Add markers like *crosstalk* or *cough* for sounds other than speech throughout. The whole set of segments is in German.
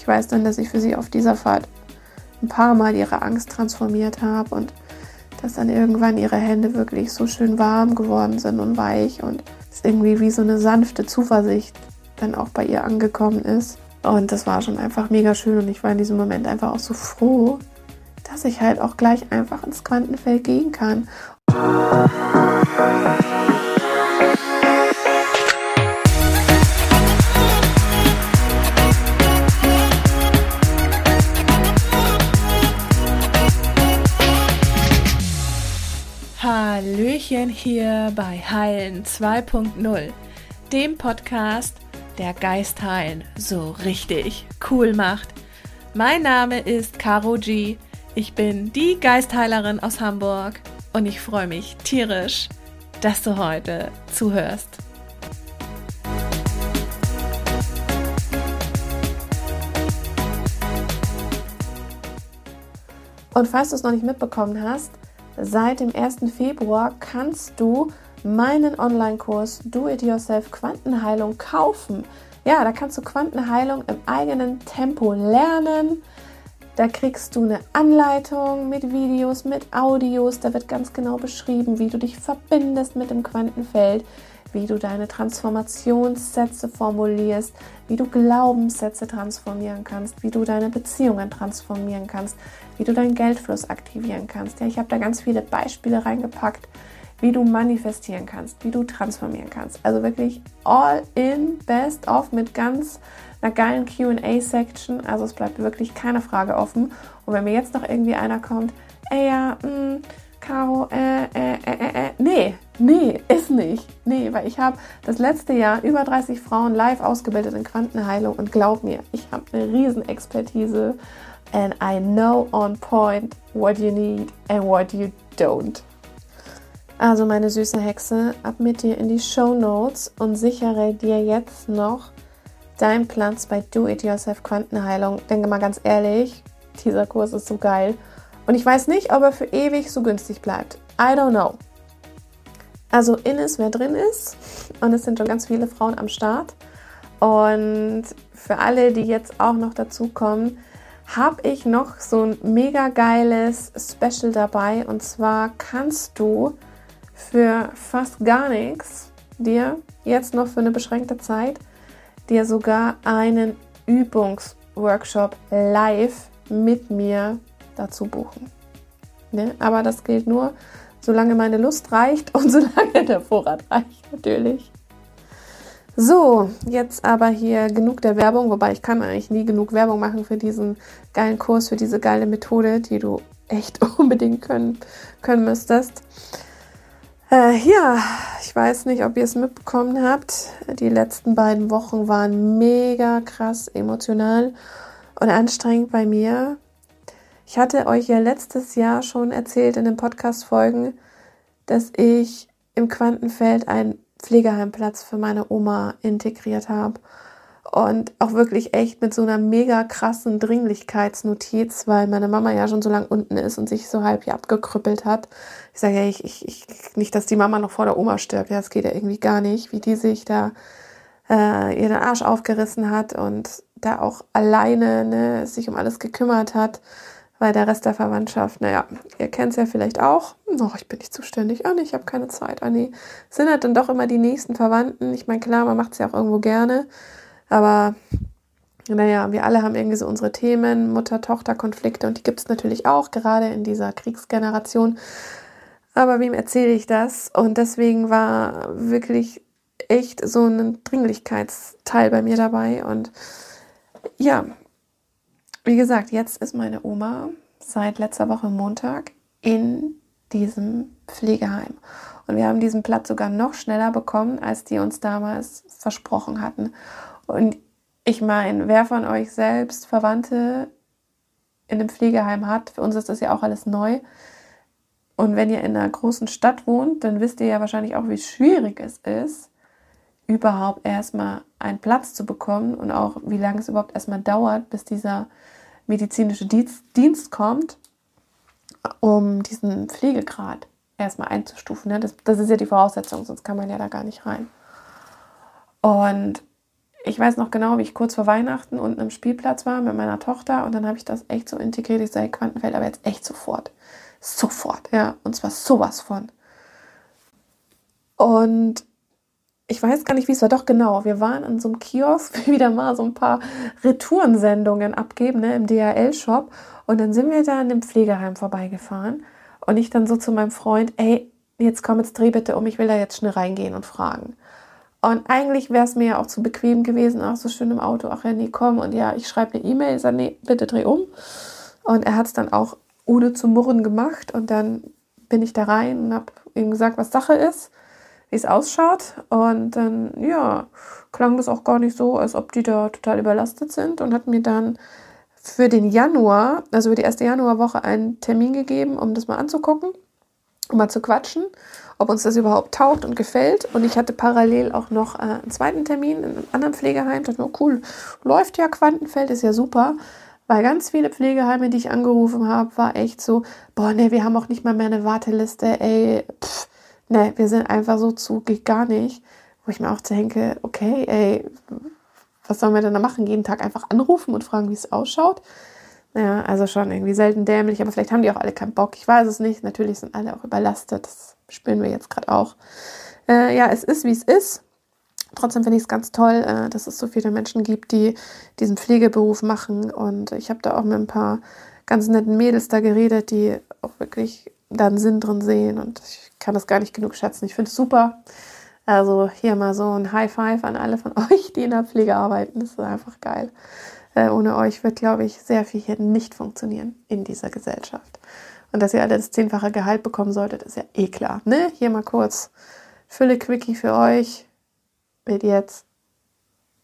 ich weiß dann, dass ich für sie auf dieser Fahrt ein paar Mal ihre Angst transformiert habe und dass dann irgendwann ihre Hände wirklich so schön warm geworden sind und weich und es irgendwie wie so eine sanfte Zuversicht dann auch bei ihr angekommen ist. Und das war schon einfach mega schön und ich war in diesem Moment einfach auch so froh, dass ich halt auch gleich einfach ins Quantenfeld gehen kann. Hallöchen hier bei Heilen 2.0, dem Podcast, der Geist heilen so richtig cool macht. Mein Name ist Caro G. Ich bin die Geistheilerin aus Hamburg und ich freue mich tierisch, dass du heute zuhörst. Und falls du es noch nicht mitbekommen hast, Seit dem 1. Februar kannst du meinen Online-Kurs Do It Yourself Quantenheilung kaufen. Ja, da kannst du Quantenheilung im eigenen Tempo lernen. Da kriegst du eine Anleitung mit Videos, mit Audios. Da wird ganz genau beschrieben, wie du dich verbindest mit dem Quantenfeld, wie du deine Transformationssätze formulierst, wie du Glaubenssätze transformieren kannst, wie du deine Beziehungen transformieren kannst, wie du deinen Geldfluss aktivieren kannst. Ja, ich habe da ganz viele Beispiele reingepackt, wie du manifestieren kannst, wie du transformieren kannst. Also wirklich all in, best of mit ganz einer geilen QA-Section. Also es bleibt wirklich keine Frage offen. Und wenn mir jetzt noch irgendwie einer kommt, ey ja, mh, mm, Caro, äh, äh, äh, äh, nee, nee, ist nicht. Nee, weil ich habe das letzte Jahr über 30 Frauen live ausgebildet in Quantenheilung und glaub mir, ich habe eine riesen Expertise and I know on point what you need and what you don't. Also meine süße Hexe, ab mit dir in die Show Notes und sichere dir jetzt noch deinen Platz bei Do It Yourself Quantenheilung. Denke mal ganz ehrlich, dieser Kurs ist so geil. Und ich weiß nicht, ob er für ewig so günstig bleibt. I don't know. Also in ist, wer drin ist. Und es sind schon ganz viele Frauen am Start. Und für alle, die jetzt auch noch dazukommen, habe ich noch so ein mega geiles Special dabei. Und zwar kannst du für fast gar nichts dir jetzt noch für eine beschränkte Zeit dir sogar einen Übungsworkshop live mit mir dazu buchen. Ne? Aber das gilt nur, solange meine Lust reicht *laughs* und solange der Vorrat reicht, natürlich. So, jetzt aber hier genug der Werbung, wobei ich kann eigentlich nie genug Werbung machen für diesen geilen Kurs, für diese geile Methode, die du echt *laughs* unbedingt können, können müsstest. Äh, ja, ich weiß nicht, ob ihr es mitbekommen habt. Die letzten beiden Wochen waren mega krass emotional und anstrengend bei mir. Ich hatte euch ja letztes Jahr schon erzählt in den Podcast-Folgen, dass ich im Quantenfeld einen Pflegeheimplatz für meine Oma integriert habe. Und auch wirklich echt mit so einer mega krassen Dringlichkeitsnotiz, weil meine Mama ja schon so lang unten ist und sich so halb hier abgekrüppelt hat. Ich sage ja, ich, ich, ich, nicht, dass die Mama noch vor der Oma stirbt. Ja, das geht ja irgendwie gar nicht, wie die sich da äh, ihren Arsch aufgerissen hat und da auch alleine ne, sich um alles gekümmert hat weil der Rest der Verwandtschaft, naja, ihr kennt es ja vielleicht auch. Oh, ich bin nicht zuständig. Ah, nee, ich habe keine Zeit. Ah, nee. Sind halt dann doch immer die nächsten Verwandten. Ich meine, klar, man macht es ja auch irgendwo gerne. Aber naja, wir alle haben irgendwie so unsere Themen, Mutter-Tochter-Konflikte und die gibt es natürlich auch, gerade in dieser Kriegsgeneration. Aber wem erzähle ich das? Und deswegen war wirklich echt so ein Dringlichkeitsteil bei mir dabei. Und ja, wie gesagt, jetzt ist meine Oma seit letzter Woche Montag in diesem Pflegeheim. Und wir haben diesen Platz sogar noch schneller bekommen, als die uns damals versprochen hatten. Und ich meine, wer von euch selbst Verwandte in einem Pflegeheim hat, für uns ist das ja auch alles neu. Und wenn ihr in einer großen Stadt wohnt, dann wisst ihr ja wahrscheinlich auch, wie schwierig es ist, überhaupt erstmal einen Platz zu bekommen und auch wie lange es überhaupt erstmal dauert, bis dieser medizinische Dienst, Dienst kommt, um diesen Pflegegrad erstmal einzustufen. Ne? Das, das ist ja die Voraussetzung, sonst kann man ja da gar nicht rein. Und ich weiß noch genau, wie ich kurz vor Weihnachten unten im Spielplatz war mit meiner Tochter und dann habe ich das echt so integriert. Ich sage, Quantenfeld, aber jetzt echt sofort. Sofort, ja. Und zwar sowas von. Und ich weiß gar nicht, wie es war. Doch, genau. Wir waren an so einem Kiosk, *laughs* wieder mal so ein paar Retourensendungen abgeben ne, im DHL-Shop. Und dann sind wir da an dem Pflegeheim vorbeigefahren. Und ich dann so zu meinem Freund, ey, jetzt komm, jetzt dreh bitte um, ich will da jetzt schnell reingehen und fragen. Und eigentlich wäre es mir ja auch zu bequem gewesen, auch so schön im Auto, ach ja, nee, komm. Und ja, ich schreibe eine E-Mail, sage, nee, bitte dreh um. Und er hat es dann auch ohne zu murren gemacht. Und dann bin ich da rein und habe ihm gesagt, was Sache ist, wie es ausschaut. Und dann, ja, klang das auch gar nicht so, als ob die da total überlastet sind. Und hat mir dann für den Januar, also für die erste Januarwoche, einen Termin gegeben, um das mal anzugucken, um mal zu quatschen ob uns das überhaupt taugt und gefällt. Und ich hatte parallel auch noch äh, einen zweiten Termin in einem anderen Pflegeheim. Da dachte mir, oh, cool, läuft ja Quantenfeld, ist ja super. Weil ganz viele Pflegeheime, die ich angerufen habe, war echt so, boah, ne, wir haben auch nicht mal mehr eine Warteliste, ey, pff, ne, wir sind einfach so zu, geht gar nicht. Wo ich mir auch denke, okay, ey, was sollen wir denn da machen? Jeden Tag einfach anrufen und fragen, wie es ausschaut? Ja, also schon irgendwie selten dämlich, aber vielleicht haben die auch alle keinen Bock. Ich weiß es nicht. Natürlich sind alle auch überlastet. Das spüren wir jetzt gerade auch. Äh, ja, es ist, wie es ist. Trotzdem finde ich es ganz toll, äh, dass es so viele Menschen gibt, die diesen Pflegeberuf machen. Und ich habe da auch mit ein paar ganz netten Mädels da geredet, die auch wirklich da einen Sinn drin sehen. Und ich kann das gar nicht genug schätzen. Ich finde es super. Also hier mal so ein High Five an alle von *laughs* euch, die in der Pflege arbeiten. Das ist einfach geil. Äh, ohne euch wird, glaube ich, sehr viel hier nicht funktionieren in dieser Gesellschaft. Und dass ihr alle das zehnfache Gehalt bekommen solltet, ist ja eh klar. Ne? Hier mal kurz Fülle-Quickie für euch. Wird jetzt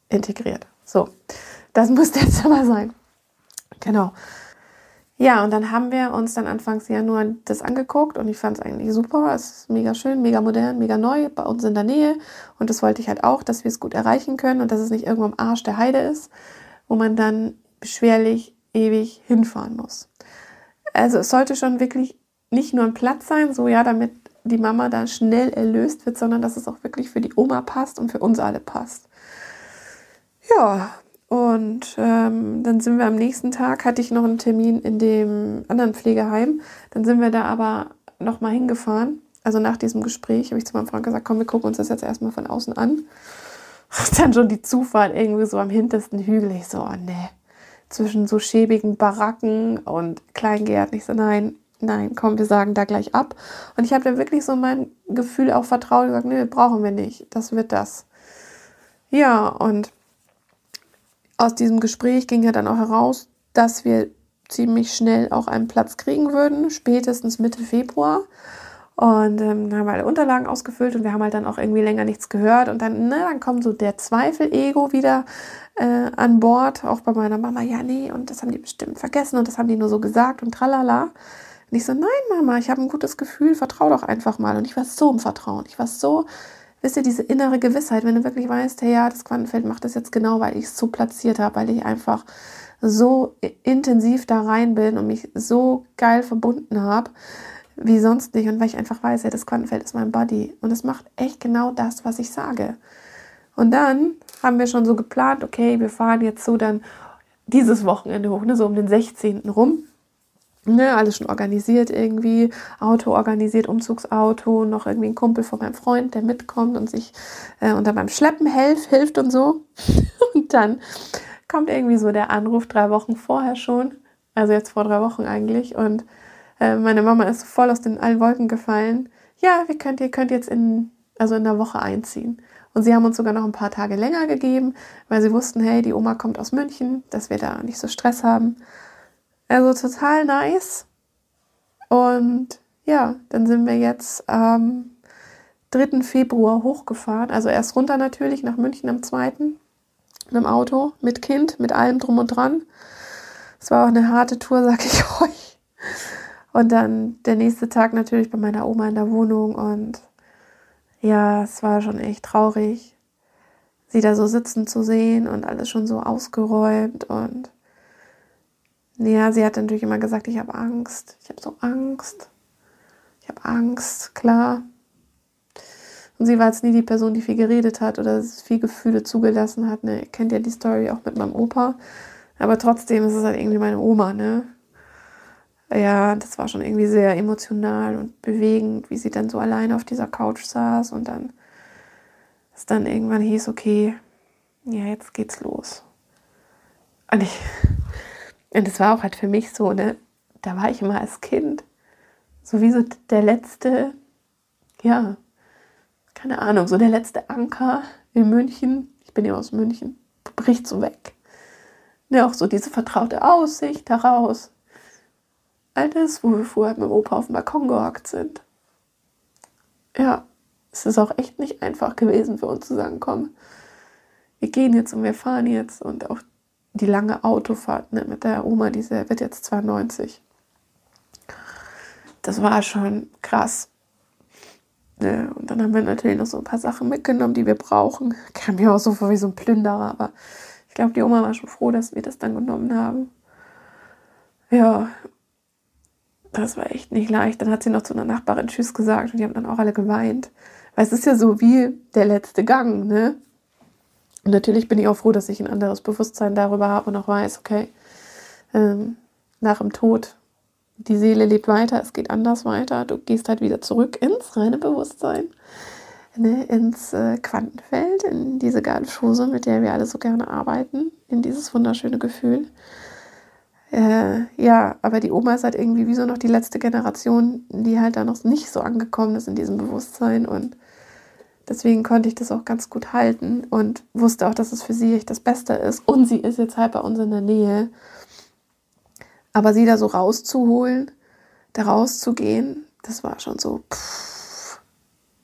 integriert. So, das muss *laughs* jetzt aber sein. Genau. Ja, und dann haben wir uns dann Anfangs Januar das angeguckt und ich fand es eigentlich super. Es ist mega schön, mega modern, mega neu bei uns in der Nähe. Und das wollte ich halt auch, dass wir es gut erreichen können und dass es nicht irgendwo am Arsch der Heide ist, wo man dann beschwerlich ewig hinfahren muss. Also es sollte schon wirklich nicht nur ein Platz sein, so ja, damit die Mama da schnell erlöst wird, sondern dass es auch wirklich für die Oma passt und für uns alle passt. Ja, und ähm, dann sind wir am nächsten Tag, hatte ich noch einen Termin in dem anderen Pflegeheim. Dann sind wir da aber nochmal hingefahren. Also nach diesem Gespräch habe ich zu meinem Freund gesagt, komm, wir gucken uns das jetzt erstmal von außen an. *laughs* Dann schon die Zufahrt irgendwie so am hintersten Hügel. Ich so, oh nee, zwischen so schäbigen Baracken und Kleingärten. Ich so, nein, nein, komm, wir sagen da gleich ab. Und ich habe da wirklich so mein Gefühl auch vertraut und gesagt, nee, brauchen wir nicht. Das wird das. Ja, und aus diesem Gespräch ging ja dann auch heraus, dass wir ziemlich schnell auch einen Platz kriegen würden, spätestens Mitte Februar. Und ähm, dann haben wir alle Unterlagen ausgefüllt und wir haben halt dann auch irgendwie länger nichts gehört. Und dann, ne, dann kommt so der Zweifel-Ego wieder äh, an Bord, auch bei meiner Mama. Ja, nee, und das haben die bestimmt vergessen und das haben die nur so gesagt und tralala. Und ich so, nein, Mama, ich habe ein gutes Gefühl, vertrau doch einfach mal. Und ich war so im Vertrauen. Ich war so, wisst ihr, diese innere Gewissheit, wenn du wirklich weißt, hey, ja, das Quantenfeld macht das jetzt genau, weil ich es so platziert habe, weil ich einfach so intensiv da rein bin und mich so geil verbunden habe wie sonst nicht und weil ich einfach weiß, ja, das Quantenfeld ist mein Body und es macht echt genau das, was ich sage. Und dann haben wir schon so geplant, okay, wir fahren jetzt so dann dieses Wochenende hoch, ne, so um den 16. rum. Ne, alles schon organisiert irgendwie, Auto organisiert, Umzugsauto, noch irgendwie ein Kumpel von meinem Freund, der mitkommt und sich äh, dann beim Schleppen hilft, hilft und so. *laughs* und dann kommt irgendwie so der Anruf drei Wochen vorher schon, also jetzt vor drei Wochen eigentlich und äh, meine Mama ist voll aus den allen Wolken gefallen. Ja, wir könnt, ihr könnt jetzt in, also in der Woche einziehen. Und sie haben uns sogar noch ein paar Tage länger gegeben, weil sie wussten, hey, die Oma kommt aus München, dass wir da nicht so Stress haben. Also total nice. Und ja, dann sind wir jetzt am 3. Februar hochgefahren. Also erst runter natürlich nach München am 2. mit dem Auto, mit Kind, mit allem drum und dran. Es war auch eine harte Tour, *laughs* sag ich euch. Und dann der nächste Tag natürlich bei meiner Oma in der Wohnung und ja, es war schon echt traurig, sie da so sitzen zu sehen und alles schon so ausgeräumt und ja, sie hat natürlich immer gesagt, ich habe Angst, ich habe so Angst, ich habe Angst, klar. Und sie war jetzt nie die Person, die viel geredet hat oder viel Gefühle zugelassen hat. Ne? Ihr kennt ja die Story auch mit meinem Opa. Aber trotzdem ist es halt irgendwie meine Oma, ne? Ja, das war schon irgendwie sehr emotional und bewegend, wie sie dann so alleine auf dieser Couch saß und dann es dann irgendwann hieß, okay, ja, jetzt geht's los. Und ich, und das war auch halt für mich so, ne? Da war ich immer als Kind sowieso der letzte, ja, keine Ahnung, so der letzte Anker in München. Ich bin ja aus München, bricht so weg. Ne, auch so diese vertraute Aussicht daraus. All das, wo wir vorher mit dem Opa auf dem Balkon gehockt sind. Ja, es ist auch echt nicht einfach gewesen für uns zu sagen, komm, wir gehen jetzt und wir fahren jetzt und auch die lange Autofahrt ne, mit der Oma, diese wird jetzt 92. Das war schon krass. Ne, und dann haben wir natürlich noch so ein paar Sachen mitgenommen, die wir brauchen. *laughs* Kam mir auch so vor wie so ein Plünderer, aber ich glaube, die Oma war schon froh, dass wir das dann genommen haben. Ja, das war echt nicht leicht. Dann hat sie noch zu einer Nachbarin Tschüss gesagt und die haben dann auch alle geweint. Weil es ist ja so wie der letzte Gang, ne? Und natürlich bin ich auch froh, dass ich ein anderes Bewusstsein darüber habe und auch weiß, okay, ähm, nach dem Tod, die Seele lebt weiter, es geht anders weiter. Du gehst halt wieder zurück ins reine Bewusstsein, ne, ins äh, Quantenfeld, in diese geile Schose, mit der wir alle so gerne arbeiten, in dieses wunderschöne Gefühl. Äh, ja, aber die Oma ist halt irgendwie wie so noch die letzte Generation, die halt da noch nicht so angekommen ist in diesem Bewusstsein und Deswegen konnte ich das auch ganz gut halten und wusste auch, dass es für sie echt das Beste ist. Und sie ist jetzt halt bei uns in der Nähe. Aber sie da so rauszuholen, da rauszugehen, das war schon so, pff,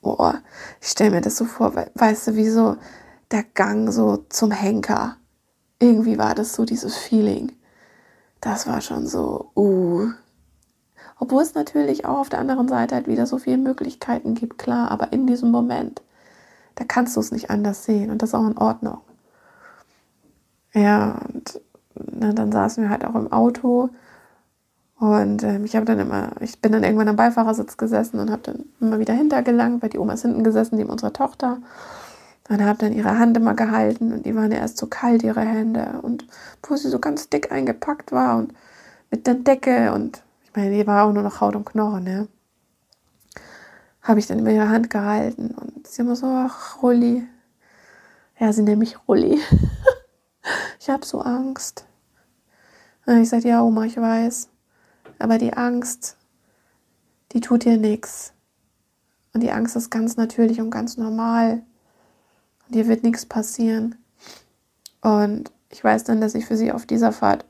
boah, ich stelle mir das so vor, weißt du, wie so der Gang so zum Henker. Irgendwie war das so dieses Feeling. Das war schon so, uh. Obwohl es natürlich auch auf der anderen Seite halt wieder so viele Möglichkeiten gibt, klar, aber in diesem Moment da kannst du es nicht anders sehen und das ist auch in Ordnung. Ja, und na, dann saßen wir halt auch im Auto und ähm, ich habe dann immer, ich bin dann irgendwann am Beifahrersitz gesessen und habe dann immer wieder hintergelangt, weil die Oma ist hinten gesessen, die unsere Tochter. Und habe dann ihre Hand immer gehalten und die waren ja erst so kalt, ihre Hände. Und wo sie so ganz dick eingepackt war und mit der Decke und ich meine, die war auch nur noch Haut und Knochen, ne? Habe ich dann über ihre Hand gehalten und sie immer so, ach, Rolli. Ja, sie nennt mich Rolli. *laughs* ich habe so Angst. Und ich sagte, ja, Oma, ich weiß. Aber die Angst, die tut dir nichts. Und die Angst ist ganz natürlich und ganz normal. Und dir wird nichts passieren. Und ich weiß dann, dass ich für sie auf dieser Fahrt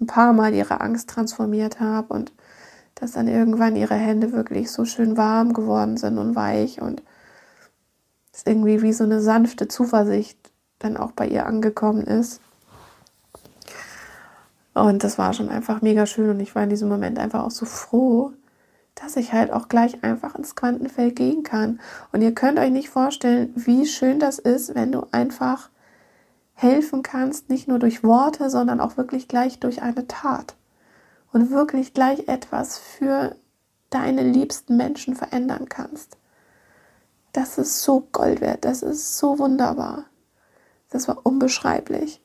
ein paar Mal ihre Angst transformiert habe und dass dann irgendwann ihre Hände wirklich so schön warm geworden sind und weich und es irgendwie wie so eine sanfte Zuversicht dann auch bei ihr angekommen ist. Und das war schon einfach mega schön und ich war in diesem Moment einfach auch so froh, dass ich halt auch gleich einfach ins Quantenfeld gehen kann. Und ihr könnt euch nicht vorstellen, wie schön das ist, wenn du einfach helfen kannst, nicht nur durch Worte, sondern auch wirklich gleich durch eine Tat und wirklich gleich etwas für deine liebsten Menschen verändern kannst. Das ist so Gold wert, das ist so wunderbar. Das war unbeschreiblich.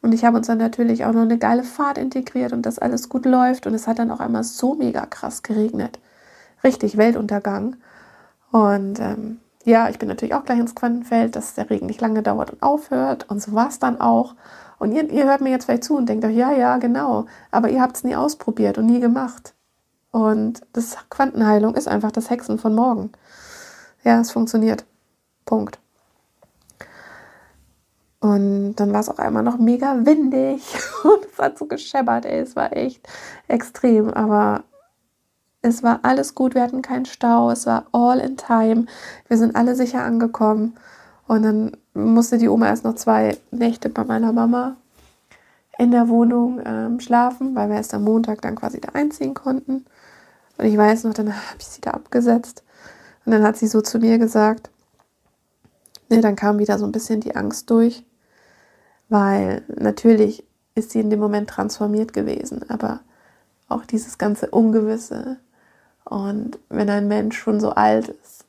Und ich habe uns dann natürlich auch noch eine geile Fahrt integriert und dass alles gut läuft. Und es hat dann auch einmal so mega krass geregnet. Richtig Weltuntergang. Und ähm, ja, ich bin natürlich auch gleich ins Quantenfeld, dass der Regen nicht lange dauert und aufhört. Und so war es dann auch. Und ihr, ihr hört mir jetzt vielleicht zu und denkt euch, ja, ja, genau. Aber ihr habt es nie ausprobiert und nie gemacht. Und das Quantenheilung ist einfach das Hexen von morgen. Ja, es funktioniert. Punkt. Und dann war es auch einmal noch mega windig *laughs* und es hat so gescheppert, ey, es war echt extrem, aber es war alles gut, wir hatten keinen Stau, es war all in time, wir sind alle sicher angekommen und dann musste die Oma erst noch zwei Nächte bei meiner Mama in der Wohnung ähm, schlafen, weil wir erst am Montag dann quasi da einziehen konnten. Und ich weiß noch, dann habe ich sie da abgesetzt. Und dann hat sie so zu mir gesagt, ne, dann kam wieder so ein bisschen die Angst durch, weil natürlich ist sie in dem Moment transformiert gewesen, aber auch dieses ganze Ungewisse. Und wenn ein Mensch schon so alt ist,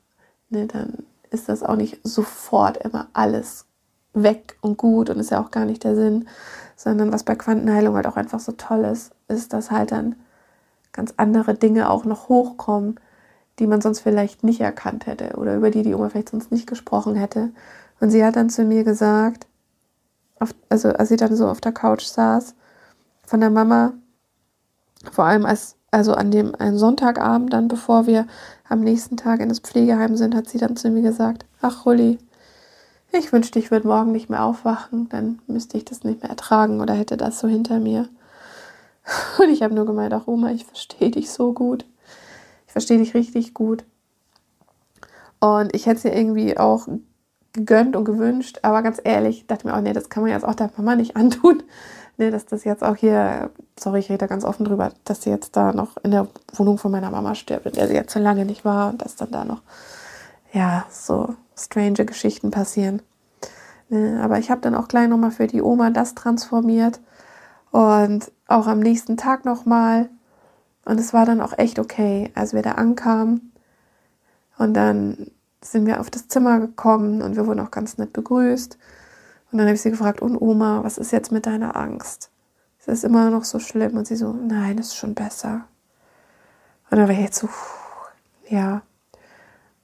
ne, dann ist das auch nicht sofort immer alles weg und gut und ist ja auch gar nicht der Sinn, sondern was bei Quantenheilung halt auch einfach so toll ist, ist, dass halt dann ganz andere Dinge auch noch hochkommen, die man sonst vielleicht nicht erkannt hätte oder über die die Oma vielleicht sonst nicht gesprochen hätte. Und sie hat dann zu mir gesagt, auf, also als sie dann so auf der Couch saß, von der Mama, vor allem als, also an dem einen Sonntagabend dann, bevor wir am nächsten Tag in das Pflegeheim sind, hat sie dann zu mir gesagt, ach Rulli, ich wünschte, ich würde morgen nicht mehr aufwachen, dann müsste ich das nicht mehr ertragen oder hätte das so hinter mir. *laughs* Und ich habe nur gemeint, ach Oma, ich verstehe dich so gut. Ich verstehe dich richtig gut. Und ich hätte ihr irgendwie auch gegönnt und gewünscht, aber ganz ehrlich, dachte mir auch, nee, das kann man jetzt auch der Mama nicht *laughs* antun. Nee, dass das jetzt auch hier, sorry, ich rede da ganz offen drüber, dass sie jetzt da noch in der Wohnung von meiner Mama stirbt, in der sie jetzt so lange nicht war und dass dann da noch, ja, so strange Geschichten passieren. Nee, aber ich habe dann auch gleich nochmal für die Oma das transformiert und auch am nächsten Tag nochmal. Und es war dann auch echt okay, als wir da ankamen. Und dann sind wir auf das Zimmer gekommen und wir wurden auch ganz nett begrüßt. Und dann habe ich sie gefragt, und Oma, was ist jetzt mit deiner Angst? Ist es immer noch so schlimm? Und sie so, nein, ist schon besser. Und dann war ich jetzt so, ja.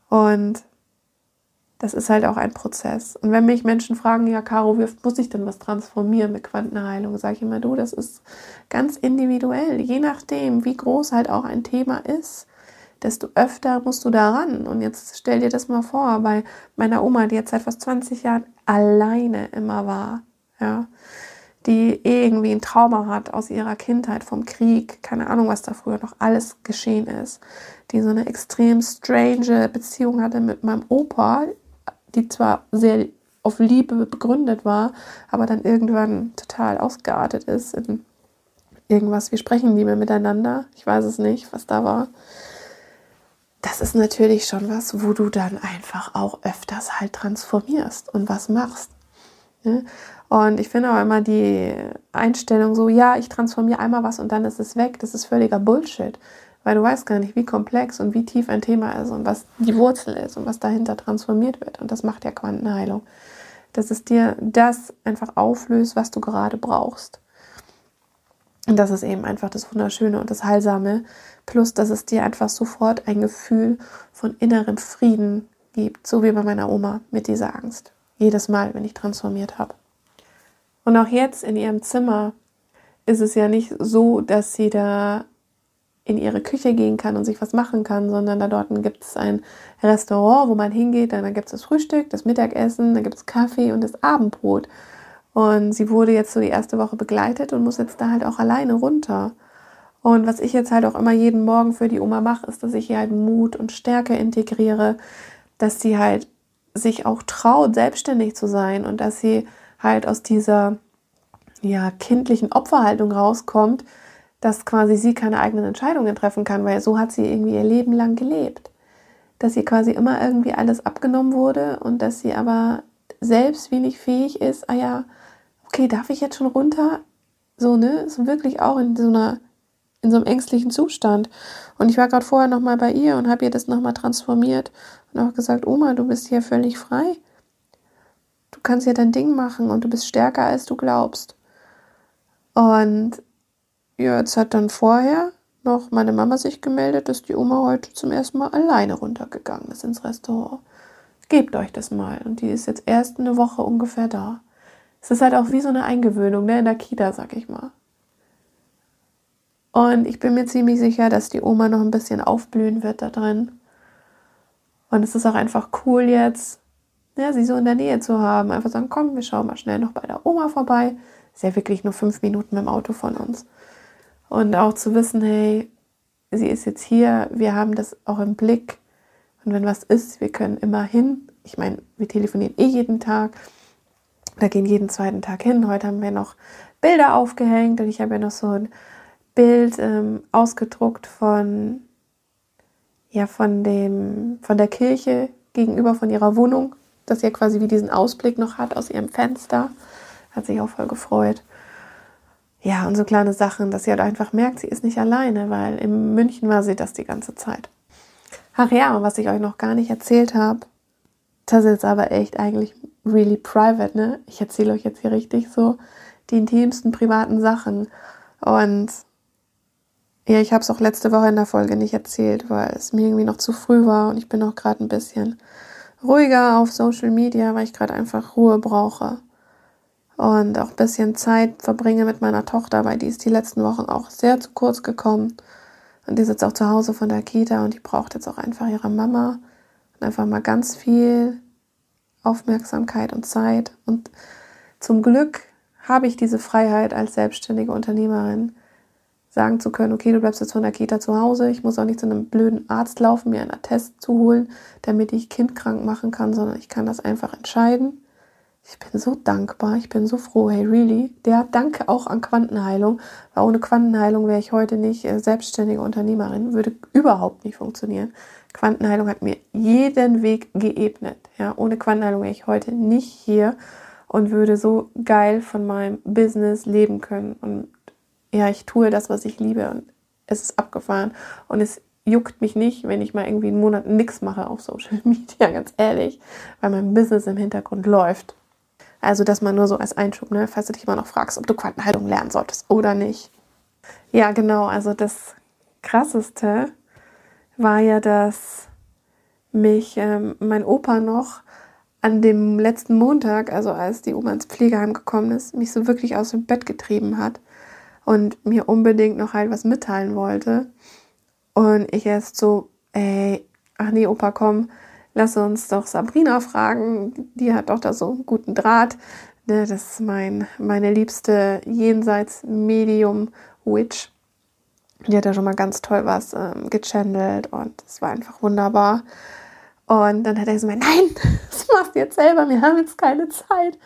Und das ist halt auch ein Prozess. Und wenn mich Menschen fragen, ja, Caro, wie oft muss ich denn was transformieren mit Quantenheilung, sage ich immer, du, das ist ganz individuell. Je nachdem, wie groß halt auch ein Thema ist, desto öfter musst du daran. Und jetzt stell dir das mal vor, bei meiner Oma, die jetzt seit fast 20 Jahren alleine immer war, ja, die irgendwie ein Trauma hat aus ihrer Kindheit, vom Krieg, keine Ahnung, was da früher noch alles geschehen ist, die so eine extrem strange Beziehung hatte mit meinem Opa, die zwar sehr auf Liebe begründet war, aber dann irgendwann total ausgeartet ist in irgendwas, wir sprechen nie mehr miteinander, ich weiß es nicht, was da war das ist natürlich schon was, wo du dann einfach auch öfters halt transformierst und was machst. Ne? Und ich finde auch immer die Einstellung so, ja, ich transformiere einmal was und dann ist es weg, das ist völliger Bullshit. Weil du weißt gar nicht, wie komplex und wie tief ein Thema ist und was die Wurzel ist und was dahinter transformiert wird. Und das macht ja Quantenheilung. Dass es dir das einfach auflöst, was du gerade brauchst. Und das ist eben einfach das Wunderschöne und das Heilsame. Plus, dass es dir einfach sofort ein Gefühl von innerem Frieden gibt. So wie bei meiner Oma mit dieser Angst. Jedes Mal, wenn ich transformiert habe. Und auch jetzt in ihrem Zimmer ist es ja nicht so, dass sie da in ihre Küche gehen kann und sich was machen kann, sondern da dort gibt es ein Restaurant, wo man hingeht, dann gibt es das Frühstück, das Mittagessen, dann gibt es Kaffee und das Abendbrot. Und sie wurde jetzt so die erste Woche begleitet und muss jetzt da halt auch alleine runter. Und was ich jetzt halt auch immer jeden Morgen für die Oma mache, ist, dass ich ihr halt Mut und Stärke integriere, dass sie halt sich auch traut, selbstständig zu sein und dass sie halt aus dieser ja, kindlichen Opferhaltung rauskommt, dass quasi sie keine eigenen Entscheidungen treffen kann, weil so hat sie irgendwie ihr Leben lang gelebt. Dass ihr quasi immer irgendwie alles abgenommen wurde und dass sie aber selbst wenig fähig ist, ah ja, okay, darf ich jetzt schon runter? So, ne? Ist wirklich auch in so einer, in so einem ängstlichen Zustand. Und ich war gerade vorher nochmal bei ihr und habe ihr das nochmal transformiert und auch gesagt, Oma, du bist hier völlig frei. Du kannst ja dein Ding machen und du bist stärker, als du glaubst. Und ja, jetzt hat dann vorher noch meine Mama sich gemeldet, dass die Oma heute zum ersten Mal alleine runtergegangen ist ins Restaurant. Gebt euch das mal. Und die ist jetzt erst eine Woche ungefähr da. Es ist halt auch wie so eine Eingewöhnung, ne, in der Kita, sag ich mal. Und ich bin mir ziemlich sicher, dass die Oma noch ein bisschen aufblühen wird da drin. Und es ist auch einfach cool jetzt, ja, sie so in der Nähe zu haben. Einfach sagen, komm, wir schauen mal schnell noch bei der Oma vorbei. Ist ja wirklich nur fünf Minuten mit dem Auto von uns. Und auch zu wissen, hey, sie ist jetzt hier, wir haben das auch im Blick. Und wenn was ist, wir können immer hin. Ich meine, wir telefonieren eh jeden Tag. Da gehen jeden zweiten Tag hin. Heute haben wir noch Bilder aufgehängt und ich habe ja noch so ein Bild ähm, ausgedruckt von, ja, von, dem, von der Kirche gegenüber von ihrer Wohnung, dass sie ja quasi wie diesen Ausblick noch hat aus ihrem Fenster. Hat sich auch voll gefreut. Ja, und so kleine Sachen, dass sie halt einfach merkt, sie ist nicht alleine, weil in München war sie das die ganze Zeit. Ach ja, und was ich euch noch gar nicht erzählt habe, das ist jetzt aber echt eigentlich really private, ne? Ich erzähle euch jetzt hier richtig so die intimsten privaten Sachen. Und ja, ich habe es auch letzte Woche in der Folge nicht erzählt, weil es mir irgendwie noch zu früh war und ich bin auch gerade ein bisschen ruhiger auf Social Media, weil ich gerade einfach Ruhe brauche und auch ein bisschen Zeit verbringe mit meiner Tochter, weil die ist die letzten Wochen auch sehr zu kurz gekommen. Und die sitzt auch zu Hause von der Kita und die braucht jetzt auch einfach ihre Mama und einfach mal ganz viel Aufmerksamkeit und Zeit. Und zum Glück habe ich diese Freiheit als selbstständige Unternehmerin, sagen zu können, okay, du bleibst jetzt von der Kita zu Hause, ich muss auch nicht zu einem blöden Arzt laufen, mir einen Attest zu holen, damit ich Kind krank machen kann, sondern ich kann das einfach entscheiden. Ich bin so dankbar, ich bin so froh, hey, really. Der Danke auch an Quantenheilung, weil ohne Quantenheilung wäre ich heute nicht äh, selbstständige Unternehmerin, würde überhaupt nicht funktionieren. Quantenheilung hat mir jeden Weg geebnet. Ja, ohne Quantenheilung wäre ich heute nicht hier und würde so geil von meinem Business leben können. Und ja, ich tue das, was ich liebe und es ist abgefahren und es juckt mich nicht, wenn ich mal irgendwie einen Monat nichts mache auf Social *laughs* Media, ganz ehrlich, weil mein Business im Hintergrund läuft. Also das mal nur so als Einschub, ne? falls du dich immer noch fragst, ob du Quantenheilung lernen solltest oder nicht. Ja, genau, also das Krasseste war ja, dass mich ähm, mein Opa noch an dem letzten Montag, also als die Oma ins Pflegeheim gekommen ist, mich so wirklich aus dem Bett getrieben hat und mir unbedingt noch halt was mitteilen wollte. Und ich erst so, ey, ach nee, Opa, komm, lass uns doch Sabrina fragen. Die hat doch da so einen guten Draht. Ne, das ist mein, meine liebste Jenseits-Medium-Witch. Die hat ja schon mal ganz toll was ähm, gechannelt und es war einfach wunderbar. Und dann hat er gesagt, nein, *laughs* das machst du jetzt selber, wir haben jetzt keine Zeit.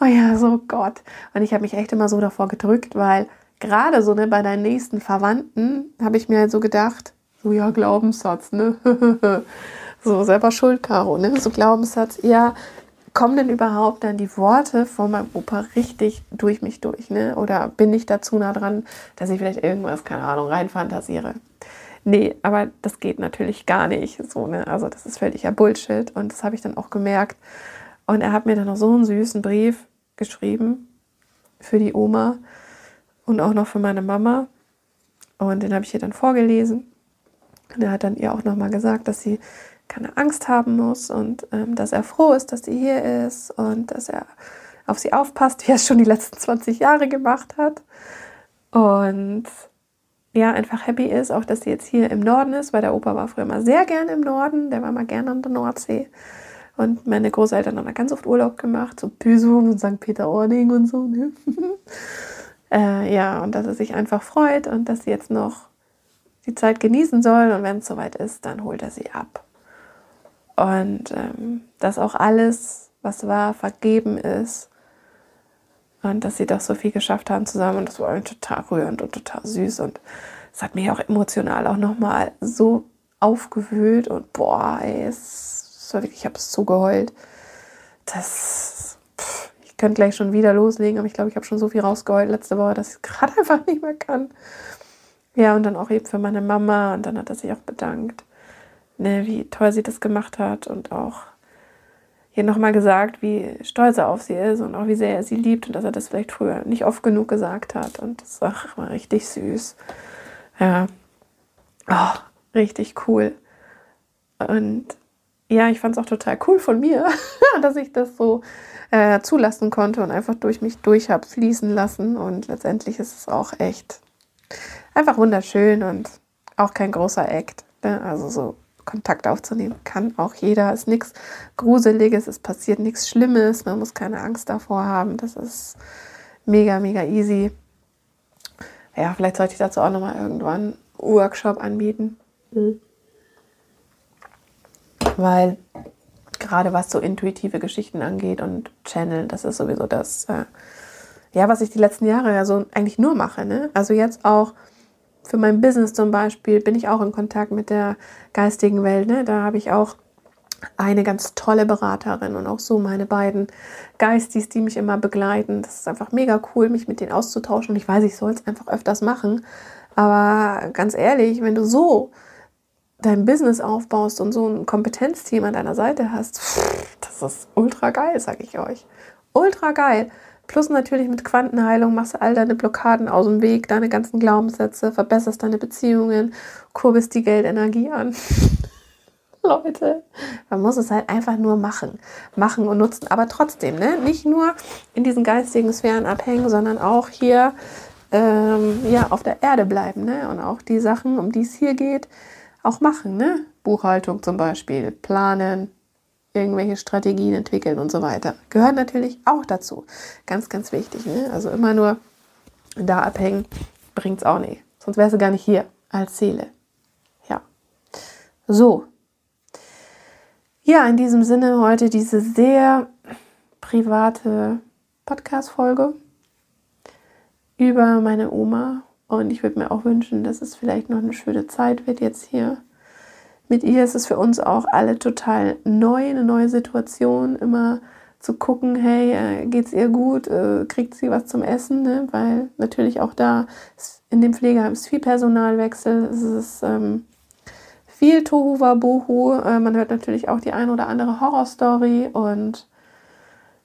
Oh ja, so Gott. Und ich habe mich echt immer so davor gedrückt, weil gerade so ne, bei deinen nächsten Verwandten habe ich mir halt so gedacht, so ja, Glaubenssatz, ne? *laughs* so selber schuld, Caro, ne? So Glaubenssatz, ja, kommen denn überhaupt dann die Worte von meinem Opa richtig durch mich durch, ne? Oder bin ich dazu nah dran, dass ich vielleicht irgendwas, keine Ahnung, reinfantasiere? Nee, aber das geht natürlich gar nicht so, ne? Also das ist völliger Bullshit und das habe ich dann auch gemerkt. Und er hat mir dann noch so einen süßen Brief geschrieben für die Oma und auch noch für meine Mama. Und den habe ich ihr dann vorgelesen. Und er hat dann ihr auch nochmal gesagt, dass sie keine Angst haben muss und ähm, dass er froh ist, dass sie hier ist und dass er auf sie aufpasst, *laughs* wie er es schon die letzten 20 Jahre gemacht hat. Und ja, einfach happy ist, auch dass sie jetzt hier im Norden ist, weil der Opa war früher mal sehr gerne im Norden, der war mal gerne an der Nordsee. Und meine Großeltern haben da ganz oft Urlaub gemacht, so Büsum und St. Peter-Ording und so. Ne? *laughs* äh, ja, und dass er sich einfach freut und dass sie jetzt noch die Zeit genießen soll und wenn es soweit ist, dann holt er sie ab. Und ähm, dass auch alles, was war, vergeben ist. Und dass sie doch so viel geschafft haben zusammen. Und das war total rührend und total süß. Und es hat mich auch emotional auch nochmal so aufgewühlt. Und boah, ey, es, es war wirklich, ich habe es so geheult. Das, pff, ich könnte gleich schon wieder loslegen, aber ich glaube, ich habe schon so viel rausgeheult letzte Woche, dass ich *laughs* gerade einfach nicht mehr kann. Ja, und dann auch eben für meine Mama. Und dann hat er sich auch bedankt ne, wie toll sie das gemacht hat und auch ihr nochmal gesagt, wie stolz er auf sie ist und auch wie sehr er sie liebt und dass er das vielleicht früher nicht oft genug gesagt hat. Und das war richtig süß. Ja. Oh, richtig cool. Und ja, ich fand es auch total cool von mir, *laughs* dass ich das so äh, zulassen konnte und einfach durch mich durch habe fließen lassen. Und letztendlich ist es auch echt einfach wunderschön und auch kein großer Act. Ne? Also so Kontakt aufzunehmen kann auch jeder. Es ist nichts Gruseliges, es passiert nichts Schlimmes, man muss keine Angst davor haben. Das ist mega, mega easy. Ja, vielleicht sollte ich dazu auch nochmal irgendwann einen Workshop anbieten. Mhm. Weil gerade was so intuitive Geschichten angeht und Channel, das ist sowieso das, äh, ja, was ich die letzten Jahre ja so eigentlich nur mache. Ne? Also jetzt auch für mein Business zum Beispiel bin ich auch in Kontakt mit der geistigen Welt. Ne? Da habe ich auch eine ganz tolle Beraterin und auch so meine beiden Geistis, die mich immer begleiten. Das ist einfach mega cool, mich mit denen auszutauschen. Und ich weiß, ich soll es einfach öfters machen. Aber ganz ehrlich, wenn du so dein Business aufbaust und so ein Kompetenzteam an deiner Seite hast, das ist ultra geil, sag ich euch. Ultra geil. Plus natürlich mit Quantenheilung machst du all deine Blockaden aus dem Weg, deine ganzen Glaubenssätze, verbesserst deine Beziehungen, kurbelst die Geldenergie an. *laughs* Leute, man muss es halt einfach nur machen. Machen und nutzen. Aber trotzdem, ne? nicht nur in diesen geistigen Sphären abhängen, sondern auch hier ähm, ja, auf der Erde bleiben. Ne? Und auch die Sachen, um die es hier geht, auch machen. Ne? Buchhaltung zum Beispiel, planen, irgendwelche Strategien entwickeln und so weiter. Gehört natürlich auch dazu. Ganz, ganz wichtig. Ne? Also immer nur da abhängen, bringt es auch nicht. Sonst wärst du gar nicht hier als Seele. Ja. So. Ja, in diesem Sinne heute diese sehr private Podcast-Folge über meine Oma. Und ich würde mir auch wünschen, dass es vielleicht noch eine schöne Zeit wird jetzt hier mit ihr ist es für uns auch alle total neu, eine neue Situation, immer zu gucken, hey, äh, geht's ihr gut, äh, kriegt sie was zum Essen, ne? weil natürlich auch da in dem Pflegeheim ist viel Personalwechsel, es ist ähm, viel Tohu Wabohu, äh, man hört natürlich auch die ein oder andere Horrorstory und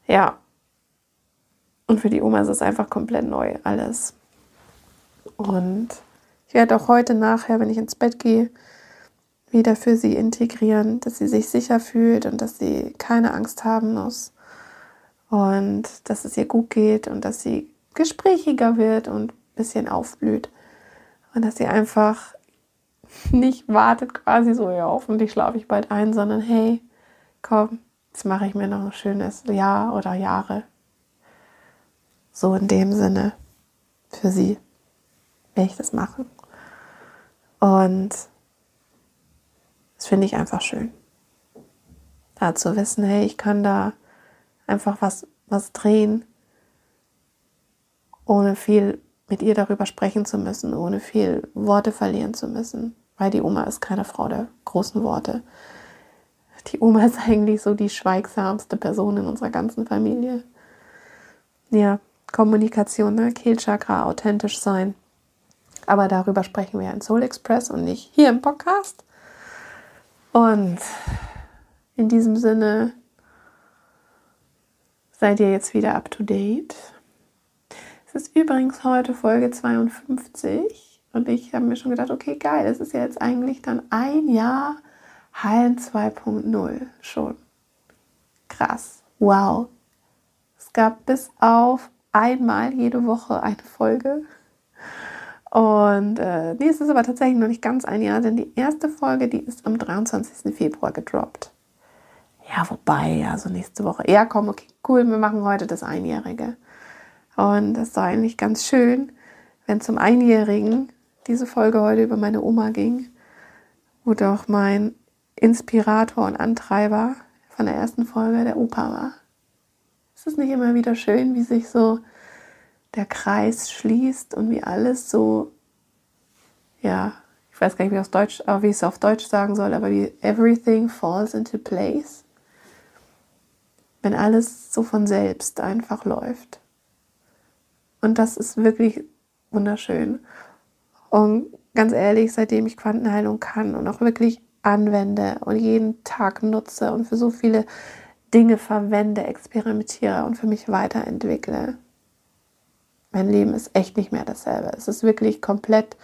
ja, und für die Oma ist es einfach komplett neu alles. Und ich werde auch heute nachher, wenn ich ins Bett gehe, wieder für sie integrieren, dass sie sich sicher fühlt und dass sie keine Angst haben muss und dass es ihr gut geht und dass sie gesprächiger wird und ein bisschen aufblüht und dass sie einfach nicht wartet quasi so, ja, hoffentlich schlafe ich bald ein, sondern hey, komm, jetzt mache ich mir noch ein schönes Jahr oder Jahre. So in dem Sinne für sie werde ich das machen. Und das finde ich einfach schön. Da zu wissen, hey, ich kann da einfach was, was drehen, ohne viel mit ihr darüber sprechen zu müssen, ohne viel Worte verlieren zu müssen. Weil die Oma ist keine Frau der großen Worte. Die Oma ist *laughs* eigentlich so die schweigsamste Person in unserer ganzen Familie. Ja, Kommunikation, ne? Kehlchakra, authentisch sein. Aber darüber sprechen wir in Soul Express und nicht hier im Podcast. Und in diesem Sinne seid ihr jetzt wieder up to date. Es ist übrigens heute Folge 52 und ich habe mir schon gedacht, okay, geil, es ist ja jetzt eigentlich dann ein Jahr Heilen 2.0 schon. Krass, wow. Es gab bis auf einmal jede Woche eine Folge. Und äh, es ist aber tatsächlich noch nicht ganz ein Jahr, denn die erste Folge, die ist am 23. Februar gedroppt. Ja, wobei, ja, so nächste Woche. Ja, komm, okay, cool, wir machen heute das Einjährige. Und das war eigentlich ganz schön, wenn zum Einjährigen diese Folge heute über meine Oma ging, wo doch mein Inspirator und Antreiber von der ersten Folge der Opa war. Ist es nicht immer wieder schön, wie sich so der Kreis schließt und wie alles so, ja, ich weiß gar nicht, wie, auf Deutsch, wie ich es auf Deutsch sagen soll, aber wie everything falls into place. Wenn alles so von selbst einfach läuft. Und das ist wirklich wunderschön. Und ganz ehrlich, seitdem ich Quantenheilung kann und auch wirklich anwende und jeden Tag nutze und für so viele Dinge verwende, experimentiere und für mich weiterentwickle, mein Leben ist echt nicht mehr dasselbe. Es ist wirklich komplett,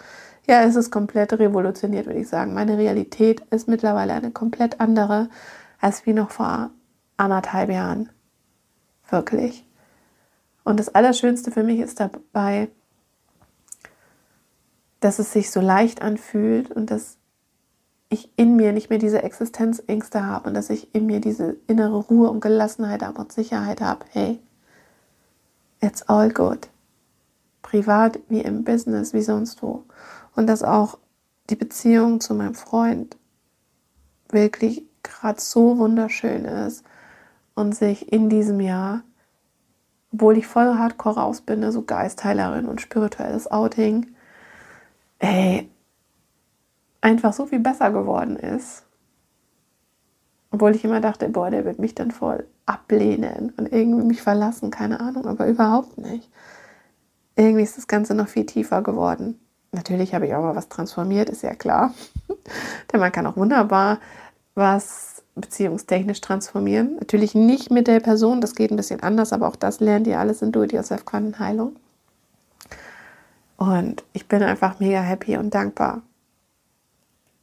ja, es ist komplett revolutioniert, würde ich sagen. Meine Realität ist mittlerweile eine komplett andere als wie noch vor anderthalb Jahren. Wirklich. Und das Allerschönste für mich ist dabei, dass es sich so leicht anfühlt und dass ich in mir nicht mehr diese Existenzängste habe und dass ich in mir diese innere Ruhe und Gelassenheit habe und Sicherheit habe. Hey, it's all good privat wie im Business, wie sonst wo. Und dass auch die Beziehung zu meinem Freund wirklich gerade so wunderschön ist und sich in diesem Jahr, obwohl ich voll hardcore raus bin, ne, so Geistheilerin und spirituelles Outing, ey, einfach so viel besser geworden ist. Obwohl ich immer dachte, boah, der wird mich dann voll ablehnen und irgendwie mich verlassen, keine Ahnung, aber überhaupt nicht irgendwie ist das Ganze noch viel tiefer geworden. Natürlich habe ich auch mal was transformiert, ist ja klar. *laughs* Denn man kann auch wunderbar was beziehungstechnisch transformieren. Natürlich nicht mit der Person, das geht ein bisschen anders, aber auch das lernt ihr alles in Do-It-Yourself-Quantenheilung. Und ich bin einfach mega happy und dankbar,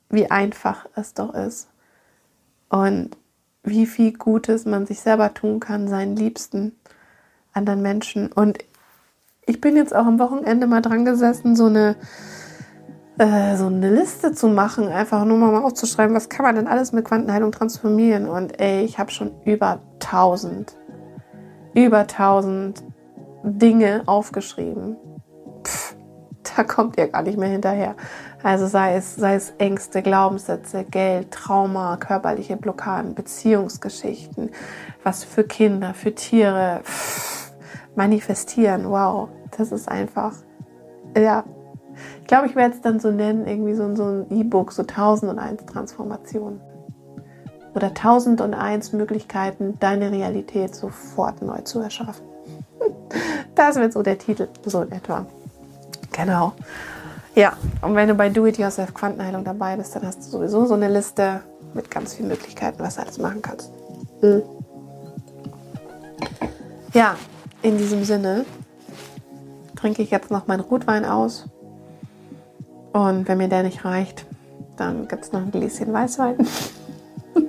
wie einfach es doch ist. Und wie viel Gutes man sich selber tun kann, seinen Liebsten, anderen Menschen. Und ich bin jetzt auch am Wochenende mal dran gesessen, so eine, äh, so eine Liste zu machen, einfach nur mal aufzuschreiben, was kann man denn alles mit Quantenheilung transformieren. Und ey, ich habe schon über tausend, über tausend Dinge aufgeschrieben. Pff, da kommt ihr gar nicht mehr hinterher. Also sei es, sei es Ängste, Glaubenssätze, Geld, Trauma, körperliche Blockaden, Beziehungsgeschichten, was für Kinder, für Tiere, pff, manifestieren, wow, das ist einfach, ja. Ich glaube, ich werde es dann so nennen, irgendwie so, so ein E-Book, so 1001 Transformationen. Oder 1001 Möglichkeiten, deine Realität sofort neu zu erschaffen. *laughs* Das wird so der Titel, so in etwa. Genau. Ja, und wenn du bei Do-It-Yourself Quantenheilung dabei bist, dann hast du sowieso so eine Liste mit ganz vielen Möglichkeiten, was du alles machen kannst. Mhm. Ja, in diesem Sinne trinke ich jetzt noch meinen Rotwein aus. Und wenn mir der nicht reicht, dann gibt es noch ein Gläschen Weißwein. *laughs*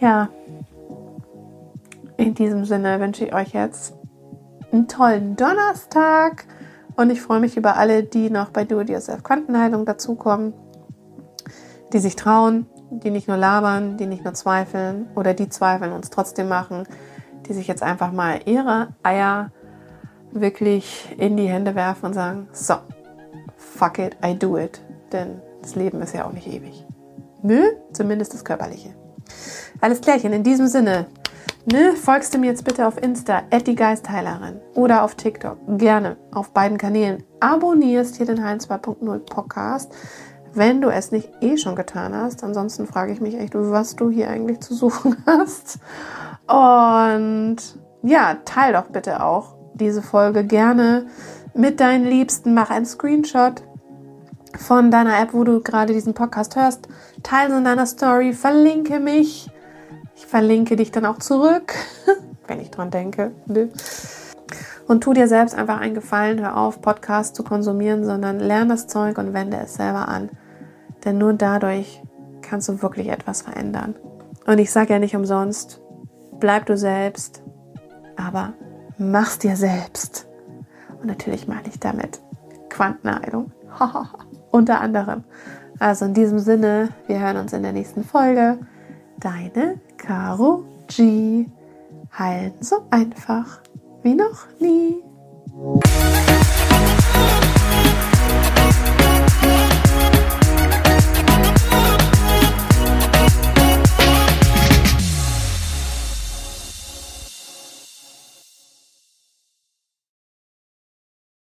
ja, in diesem Sinne wünsche ich euch jetzt einen tollen Donnerstag und ich freue mich über alle, die noch bei Do It Yourself Quantenheilung dazukommen, die sich trauen, die nicht nur labern, die nicht nur zweifeln oder die zweifeln und es trotzdem machen, die sich jetzt einfach mal ihre Eier wirklich in die Hände werfen und sagen, so, fuck it, I do it. Denn das Leben ist ja auch nicht ewig. Nö, zumindest das Körperliche. Alles klärchen, in diesem Sinne, Ne, folgst du mir jetzt bitte auf Insta, Geistheilerin oder auf TikTok, gerne auf beiden Kanälen. Abonnierst hier den Heilen 2.0 Podcast, wenn du es nicht eh schon getan hast. Ansonsten frage ich mich echt, was du hier eigentlich zu suchen *laughs* hast. Und ja, teil doch bitte auch diese Folge gerne mit deinen Liebsten. Mach einen Screenshot von deiner App, wo du gerade diesen Podcast hörst. Teile in deiner Story, verlinke mich ich verlinke dich dann auch zurück, *laughs* wenn ich dran denke. Ne? Und tu dir selbst einfach einen Gefallen, hör auf, Podcasts zu konsumieren, sondern lerne das Zeug und wende es selber an. Denn nur dadurch kannst du wirklich etwas verändern. Und ich sage ja nicht umsonst, bleib du selbst, aber mach's dir selbst. Und natürlich meine ich damit Quantenheilung. *laughs* Unter anderem. Also in diesem Sinne, wir hören uns in der nächsten Folge. Deine Caro G. Heilen so einfach wie noch nie.